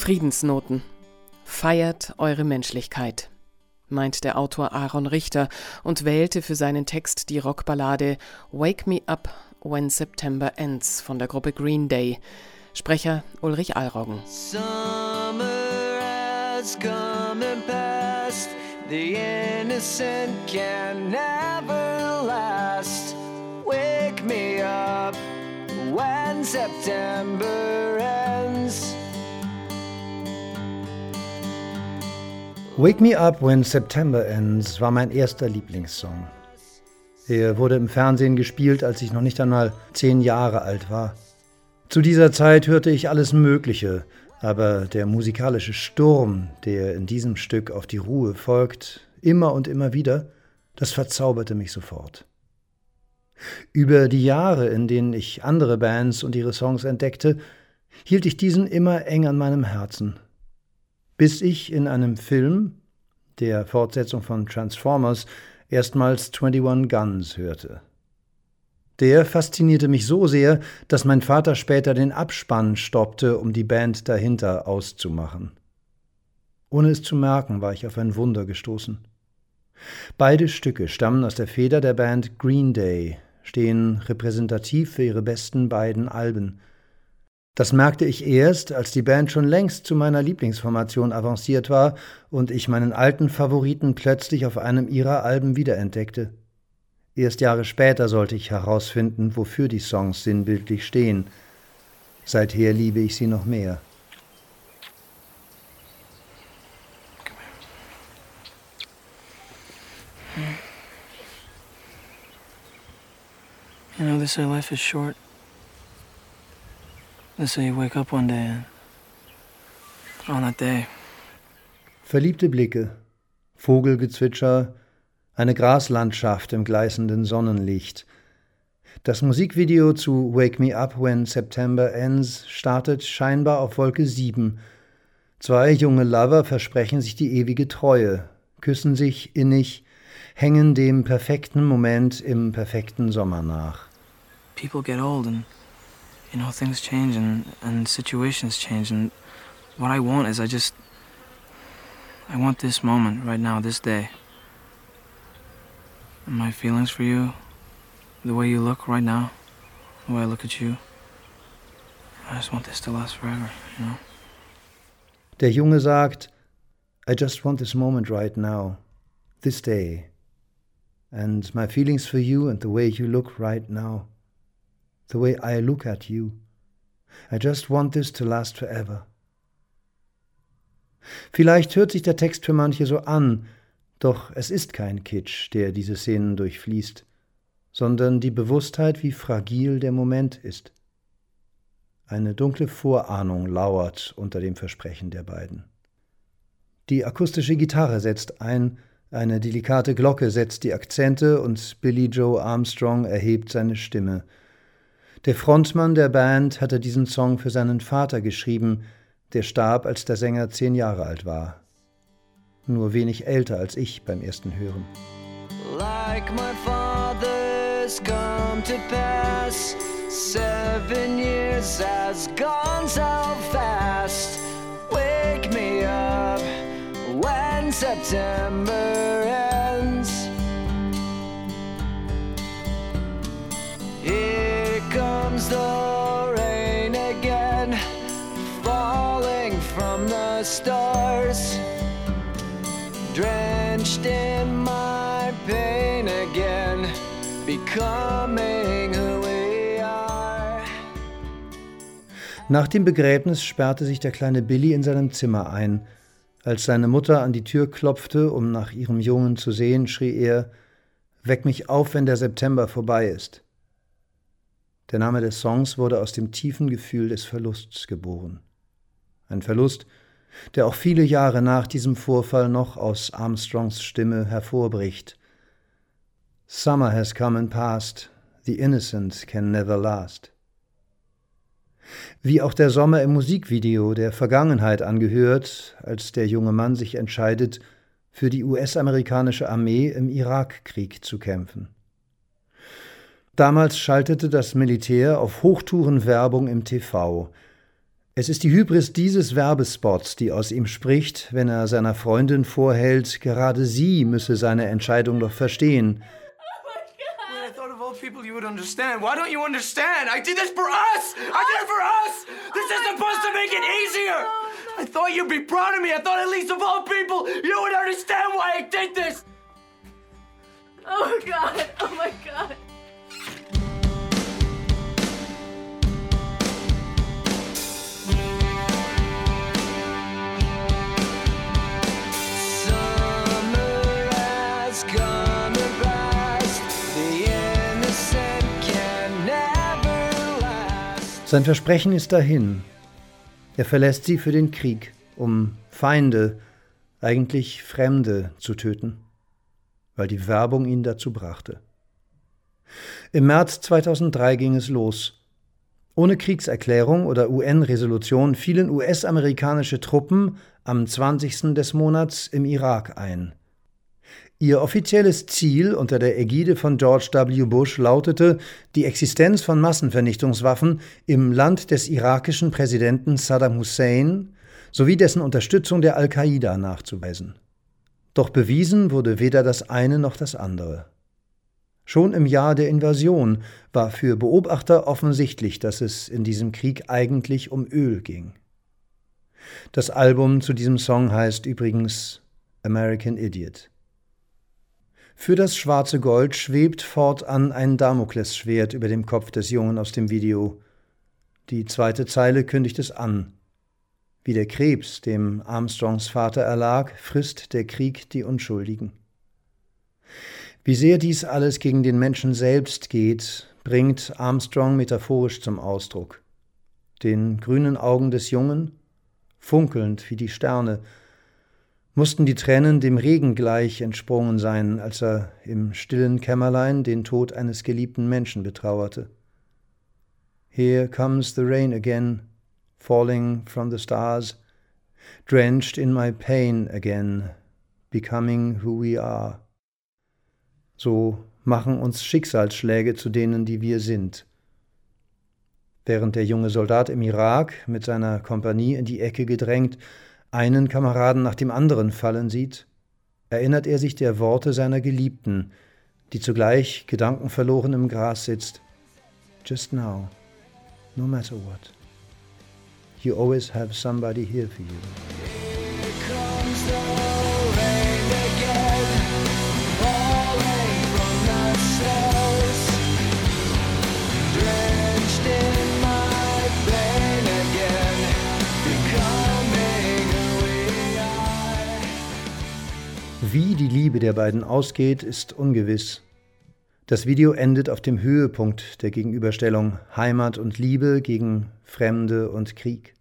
Friedensnoten. Feiert eure Menschlichkeit, meint der Autor Aaron Richter und wählte für seinen Text die Rockballade Wake Me Up When September Ends von der Gruppe Green Day. Sprecher Ulrich Allroggen. Summer has come and passed. The innocent can never last. Wake me up when September ends. Wake Me Up When September Ends war mein erster Lieblingssong. Er wurde im Fernsehen gespielt, als ich noch nicht einmal zehn Jahre alt war. Zu dieser Zeit hörte ich alles Mögliche, aber der musikalische Sturm, der in diesem Stück auf die Ruhe folgt, immer und immer wieder, das verzauberte mich sofort. Über die Jahre, in denen ich andere Bands und ihre Songs entdeckte, hielt ich diesen immer eng an meinem Herzen. Bis ich in einem Film, der Fortsetzung von Transformers, erstmals 21 Guns hörte. Der faszinierte mich so sehr, dass mein Vater später den Abspann stoppte, um die Band dahinter auszumachen. Ohne es zu merken, war ich auf ein Wunder gestoßen. Beide Stücke stammen aus der Feder der Band Green Day, stehen repräsentativ für ihre besten beiden Alben. Das merkte ich erst, als die Band schon längst zu meiner Lieblingsformation avanciert war und ich meinen alten Favoriten plötzlich auf einem ihrer Alben wiederentdeckte. Erst Jahre später sollte ich herausfinden, wofür die Songs sinnbildlich stehen. Seither liebe ich sie noch mehr. You know, they say life is short. They say you wake up one day and on that day. Verliebte Blicke, Vogelgezwitscher, eine Graslandschaft im gleißenden Sonnenlicht. Das Musikvideo zu Wake Me Up When September Ends startet scheinbar auf Wolke 7. Zwei junge Lover versprechen sich die ewige Treue, küssen sich innig, hängen dem perfekten Moment im perfekten Sommer nach. People get old and you know things change and, and situations change and what I want is I just I want this moment right now, this day. And my feelings for you, the way you look right now, the way I look at you. I just want this to last forever, you know? Der Junge sagt, I just want this moment right now, this day. And my feelings for you and the way you look right now, the way I look at you. I just want this to last forever. Vielleicht hört sich der Text für manche so an, doch es ist kein Kitsch, der diese Szenen durchfließt, sondern die Bewusstheit, wie fragil der Moment ist. Eine dunkle Vorahnung lauert unter dem Versprechen der beiden. Die akustische Gitarre setzt ein, eine delikate Glocke setzt die Akzente und Billy Joe Armstrong erhebt seine Stimme. Der Frontmann der Band hatte diesen Song für seinen Vater geschrieben, der starb, als der Sänger zehn Jahre alt war nur wenig älter als ich beim ersten Hören. Like my father's come to pass, seven years has gone so fast. Wake me up when September ends. Stars drenched in my pain again, becoming who we are. Nach dem Begräbnis sperrte sich der kleine Billy in seinem Zimmer ein. Als seine Mutter an die Tür klopfte, um nach ihrem Jungen zu sehen, schrie er Weck mich auf, wenn der September vorbei ist. Der Name des Songs wurde aus dem tiefen Gefühl des Verlusts geboren. Ein Verlust, der auch viele Jahre nach diesem Vorfall noch aus Armstrongs Stimme hervorbricht. Summer has come and passed, the innocent can never last. Wie auch der Sommer im Musikvideo der Vergangenheit angehört, als der junge Mann sich entscheidet, für die US-amerikanische Armee im Irakkrieg zu kämpfen. Damals schaltete das Militär auf Hochtourenwerbung im TV, Es ist die Hybris dieses Werbespots, die aus ihm spricht, wenn er seiner Freundin vorhält, gerade sie müsse seine Entscheidung doch verstehen. people you would understand. Why don't you understand? I did this for us! I did it for us! This is supposed to make it easier! I thought you'd be proud of me. I thought at least of all people, you would understand why I did this! Oh God! Oh my God! Sein Versprechen ist dahin. Er verlässt sie für den Krieg, um Feinde, eigentlich Fremde, zu töten, weil die Werbung ihn dazu brachte. Im März 2003 ging es los. Ohne Kriegserklärung oder UN-Resolution fielen US-amerikanische Truppen am 20. des Monats im Irak ein. Ihr offizielles Ziel unter der Ägide von George W. Bush lautete, die Existenz von Massenvernichtungswaffen im Land des irakischen Präsidenten Saddam Hussein sowie dessen Unterstützung der Al-Qaida nachzuweisen. Doch bewiesen wurde weder das eine noch das andere. Schon im Jahr der Invasion war für Beobachter offensichtlich, dass es in diesem Krieg eigentlich um Öl ging. Das Album zu diesem Song heißt übrigens American Idiot. Für das schwarze Gold schwebt fortan ein Damoklesschwert über dem Kopf des Jungen aus dem Video. Die zweite Zeile kündigt es an. Wie der Krebs, dem Armstrongs Vater erlag, frisst der Krieg die Unschuldigen. Wie sehr dies alles gegen den Menschen selbst geht, bringt Armstrong metaphorisch zum Ausdruck. Den grünen Augen des Jungen, funkelnd wie die Sterne, mussten die Tränen dem Regen gleich entsprungen sein, als er im stillen Kämmerlein den Tod eines geliebten Menschen betrauerte. Here comes the rain again, falling from the stars, drenched in my pain again, becoming who we are. So machen uns Schicksalsschläge zu denen, die wir sind. Während der junge Soldat im Irak mit seiner Kompanie in die Ecke gedrängt einen Kameraden nach dem anderen fallen sieht, erinnert er sich der Worte seiner Geliebten, die zugleich gedankenverloren im Gras sitzt. Just now, no matter what, you always have somebody here for you. Wie die Liebe der beiden ausgeht, ist ungewiss. Das Video endet auf dem Höhepunkt der Gegenüberstellung Heimat und Liebe gegen Fremde und Krieg.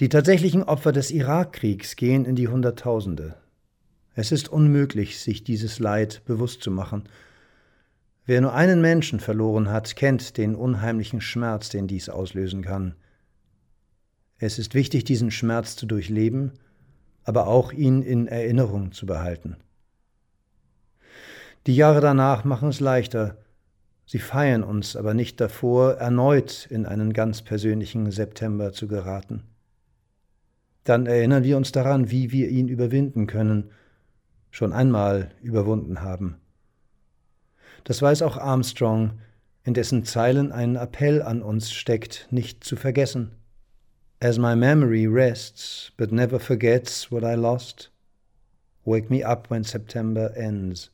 Die tatsächlichen Opfer des Irakkriegs gehen in die Hunderttausende. Es ist unmöglich, sich dieses Leid bewusst zu machen. Wer nur einen Menschen verloren hat, kennt den unheimlichen Schmerz, den dies auslösen kann. Es ist wichtig, diesen Schmerz zu durchleben aber auch ihn in Erinnerung zu behalten. Die Jahre danach machen es leichter, sie feiern uns aber nicht davor, erneut in einen ganz persönlichen September zu geraten. Dann erinnern wir uns daran, wie wir ihn überwinden können, schon einmal überwunden haben. Das weiß auch Armstrong, in dessen Zeilen ein Appell an uns steckt, nicht zu vergessen. As my memory rests, but never forgets what I lost, wake me up when September ends.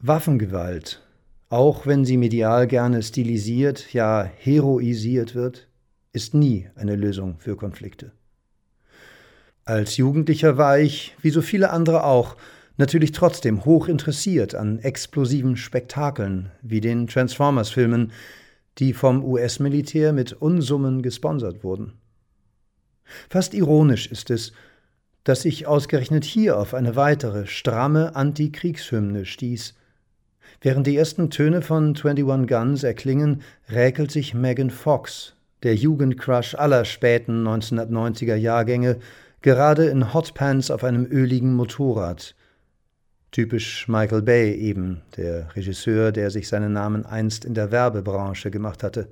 Waffengewalt, auch wenn sie medial gerne stilisiert, ja heroisiert wird, ist nie eine Lösung für Konflikte. Als Jugendlicher war ich, wie so viele andere auch, natürlich trotzdem hoch interessiert an explosiven Spektakeln wie den Transformers-Filmen, die vom US-Militär mit Unsummen gesponsert wurden. Fast ironisch ist es, dass ich ausgerechnet hier auf eine weitere stramme Antikriegshymne stieß. Während die ersten Töne von 21 Guns erklingen, räkelt sich Megan Fox, der Jugendcrush aller späten 1990er Jahrgänge, gerade in Hotpants auf einem öligen Motorrad, Typisch Michael Bay eben, der Regisseur, der sich seinen Namen einst in der Werbebranche gemacht hatte.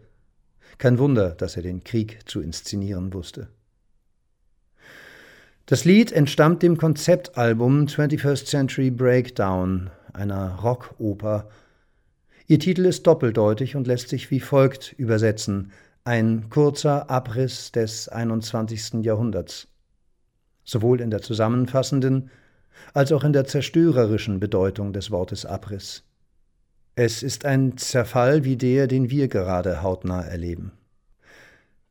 Kein Wunder, dass er den Krieg zu inszenieren wusste. Das Lied entstammt dem Konzeptalbum 21st Century Breakdown, einer Rockoper. Ihr Titel ist doppeldeutig und lässt sich wie folgt übersetzen: Ein kurzer Abriss des 21. Jahrhunderts. Sowohl in der zusammenfassenden als auch in der zerstörerischen Bedeutung des Wortes Abriss. Es ist ein Zerfall wie der, den wir gerade hautnah erleben.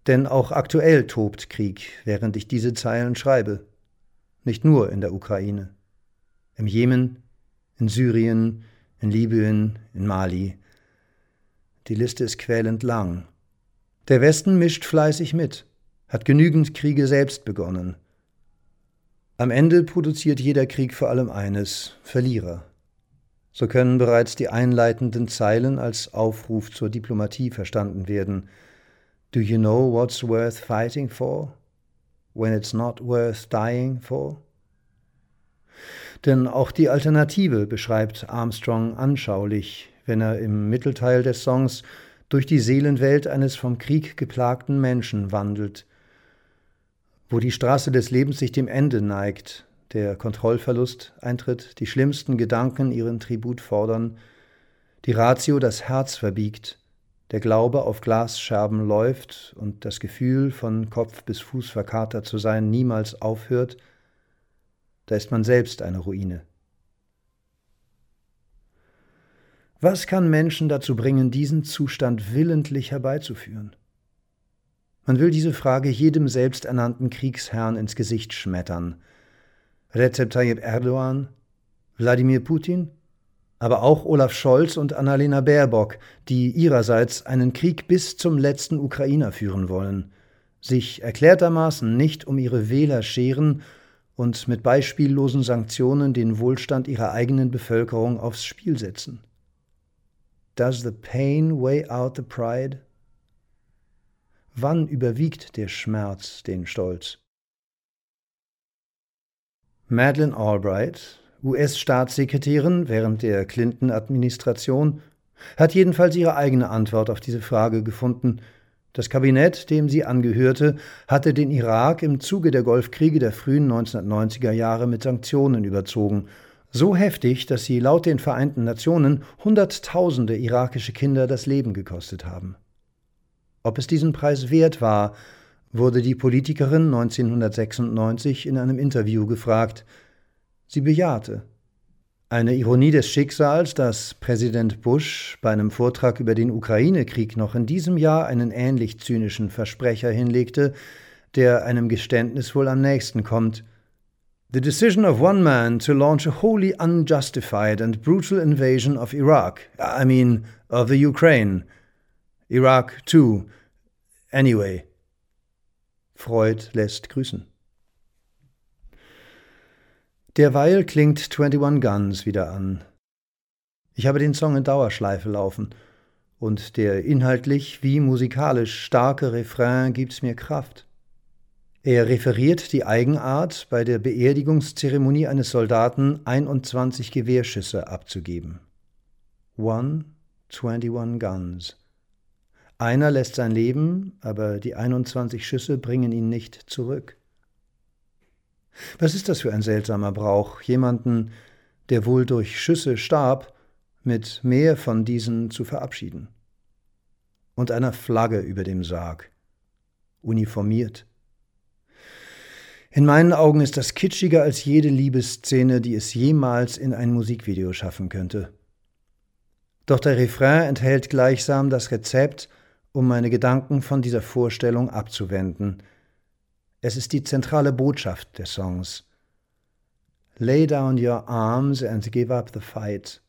Denn auch aktuell tobt Krieg, während ich diese Zeilen schreibe. Nicht nur in der Ukraine. Im Jemen, in Syrien, in Libyen, in Mali. Die Liste ist quälend lang. Der Westen mischt fleißig mit, hat genügend Kriege selbst begonnen. Am Ende produziert jeder Krieg vor allem eines Verlierer. So können bereits die einleitenden Zeilen als Aufruf zur Diplomatie verstanden werden. Do you know what's worth fighting for? When it's not worth dying for? Denn auch die Alternative beschreibt Armstrong anschaulich, wenn er im Mittelteil des Songs durch die Seelenwelt eines vom Krieg geplagten Menschen wandelt, wo die Straße des Lebens sich dem Ende neigt, der Kontrollverlust eintritt, die schlimmsten Gedanken ihren Tribut fordern, die Ratio das Herz verbiegt, der Glaube auf Glasscherben läuft und das Gefühl, von Kopf bis Fuß verkatert zu sein, niemals aufhört, da ist man selbst eine Ruine. Was kann Menschen dazu bringen, diesen Zustand willentlich herbeizuführen? Man will diese Frage jedem selbsternannten Kriegsherrn ins Gesicht schmettern. Recep Tayyip Erdogan, Wladimir Putin, aber auch Olaf Scholz und Annalena Baerbock, die ihrerseits einen Krieg bis zum letzten Ukrainer führen wollen, sich erklärtermaßen nicht um ihre Wähler scheren und mit beispiellosen Sanktionen den Wohlstand ihrer eigenen Bevölkerung aufs Spiel setzen. Does the pain weigh out the pride? Wann überwiegt der Schmerz den Stolz? Madeleine Albright, US-Staatssekretärin während der Clinton-Administration, hat jedenfalls ihre eigene Antwort auf diese Frage gefunden. Das Kabinett, dem sie angehörte, hatte den Irak im Zuge der Golfkriege der frühen 1990er Jahre mit Sanktionen überzogen, so heftig, dass sie laut den Vereinten Nationen Hunderttausende irakische Kinder das Leben gekostet haben. Ob es diesen Preis wert war, wurde die Politikerin 1996 in einem Interview gefragt. Sie bejahte. Eine Ironie des Schicksals, dass Präsident Bush bei einem Vortrag über den Ukraine-Krieg noch in diesem Jahr einen ähnlich zynischen Versprecher hinlegte, der einem Geständnis wohl am nächsten kommt. The decision of one man to launch a wholly unjustified and brutal invasion of Iraq, I mean of the Ukraine, Iraq too. Anyway. Freud lässt grüßen. Derweil klingt 21 Guns wieder an. Ich habe den Song in Dauerschleife laufen und der inhaltlich wie musikalisch starke Refrain gibt's mir Kraft. Er referiert die Eigenart, bei der Beerdigungszeremonie eines Soldaten 21 Gewehrschüsse abzugeben. One, 21 Guns. Einer lässt sein Leben, aber die 21 Schüsse bringen ihn nicht zurück. Was ist das für ein seltsamer Brauch, jemanden, der wohl durch Schüsse starb, mit mehr von diesen zu verabschieden? Und einer Flagge über dem Sarg, uniformiert. In meinen Augen ist das kitschiger als jede Liebesszene, die es jemals in ein Musikvideo schaffen könnte. Doch der Refrain enthält gleichsam das Rezept, um meine Gedanken von dieser Vorstellung abzuwenden. Es ist die zentrale Botschaft des Songs. Lay down your arms and give up the fight.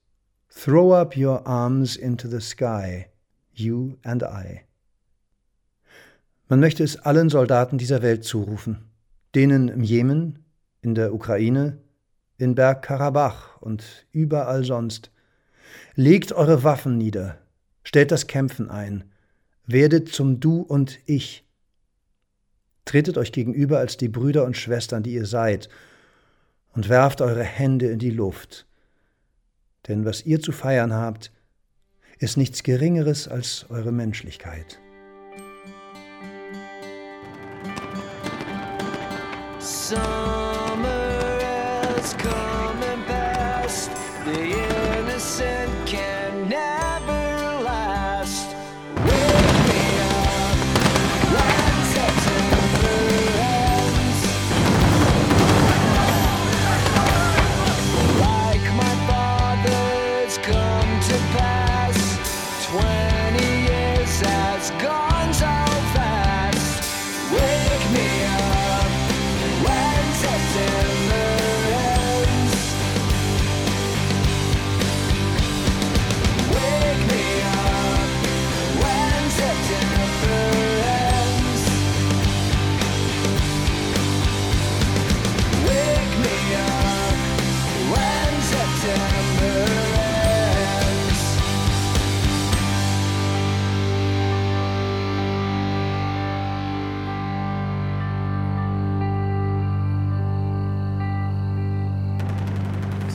Throw up your arms into the sky, you and I. Man möchte es allen Soldaten dieser Welt zurufen, denen im Jemen, in der Ukraine, in Bergkarabach und überall sonst. Legt eure Waffen nieder, stellt das Kämpfen ein, Werdet zum Du und Ich. Tretet euch gegenüber als die Brüder und Schwestern, die ihr seid, und werft eure Hände in die Luft. Denn was ihr zu feiern habt, ist nichts Geringeres als eure Menschlichkeit. So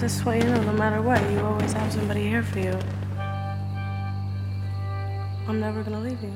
this way, you know, no matter what, you always have somebody here for you. I'm never gonna leave you.